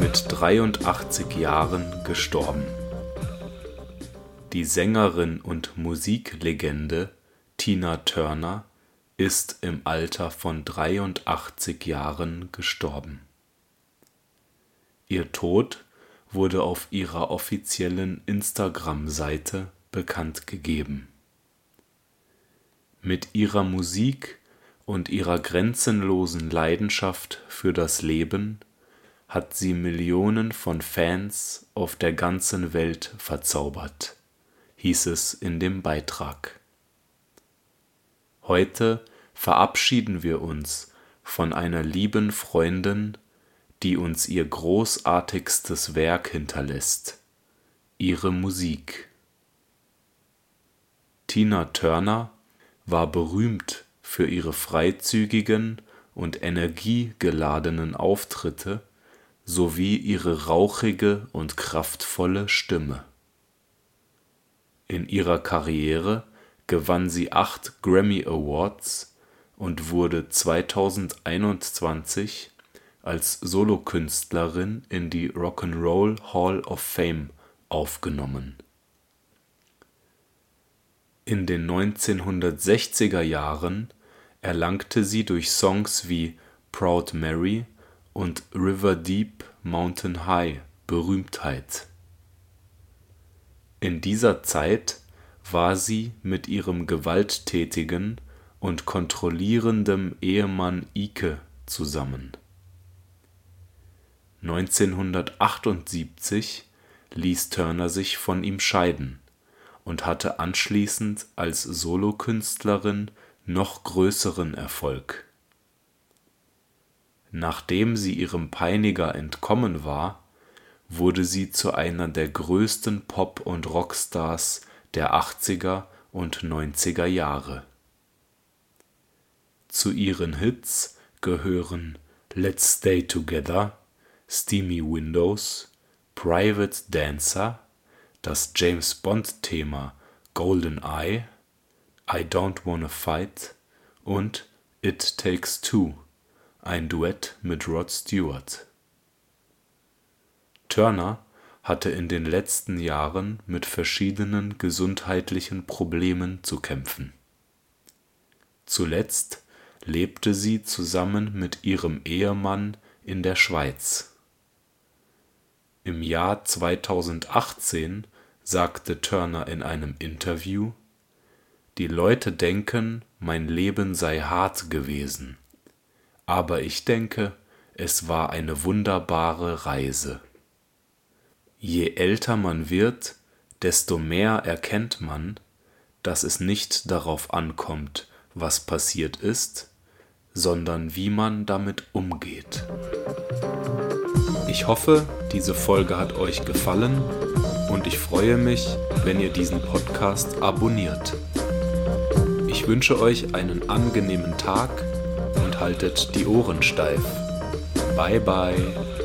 mit 83 Jahren gestorben. Die Sängerin und Musiklegende Tina Turner ist im Alter von 83 Jahren gestorben. Ihr Tod wurde auf ihrer offiziellen Instagram-Seite bekannt gegeben. Mit ihrer Musik und ihrer grenzenlosen Leidenschaft für das Leben hat sie Millionen von Fans auf der ganzen Welt verzaubert, hieß es in dem Beitrag. Heute verabschieden wir uns von einer lieben Freundin, die uns ihr großartigstes Werk hinterlässt, ihre Musik. Tina Turner war berühmt für ihre freizügigen und energiegeladenen Auftritte sowie ihre rauchige und kraftvolle Stimme. In ihrer Karriere gewann sie acht Grammy Awards und wurde 2021 als Solokünstlerin in die Rock and Roll Hall of Fame aufgenommen. In den 1960er Jahren erlangte sie durch Songs wie Proud Mary und River Deep Mountain High Berühmtheit. In dieser Zeit war sie mit ihrem gewalttätigen und kontrollierendem Ehemann Ike zusammen. 1978 ließ Turner sich von ihm scheiden und hatte anschließend als Solokünstlerin noch größeren Erfolg. Nachdem sie ihrem Peiniger entkommen war, wurde sie zu einer der größten Pop und Rockstars der 80er und 90er Jahre. Zu ihren Hits gehören Let's Stay Together, Steamy Windows, Private Dancer, das James-Bond-Thema GoldenEye I Don't Wanna Fight und It Takes Two, ein Duett mit Rod Stewart. Turner hatte in den letzten Jahren mit verschiedenen gesundheitlichen Problemen zu kämpfen. Zuletzt lebte sie zusammen mit ihrem Ehemann in der Schweiz. Im Jahr 2018 sagte Turner in einem Interview die Leute denken, mein Leben sei hart gewesen, aber ich denke, es war eine wunderbare Reise. Je älter man wird, desto mehr erkennt man, dass es nicht darauf ankommt, was passiert ist, sondern wie man damit umgeht. Ich hoffe, diese Folge hat euch gefallen und ich freue mich, wenn ihr diesen Podcast abonniert. Ich wünsche euch einen angenehmen Tag haltet die Ohren steif. Bye bye.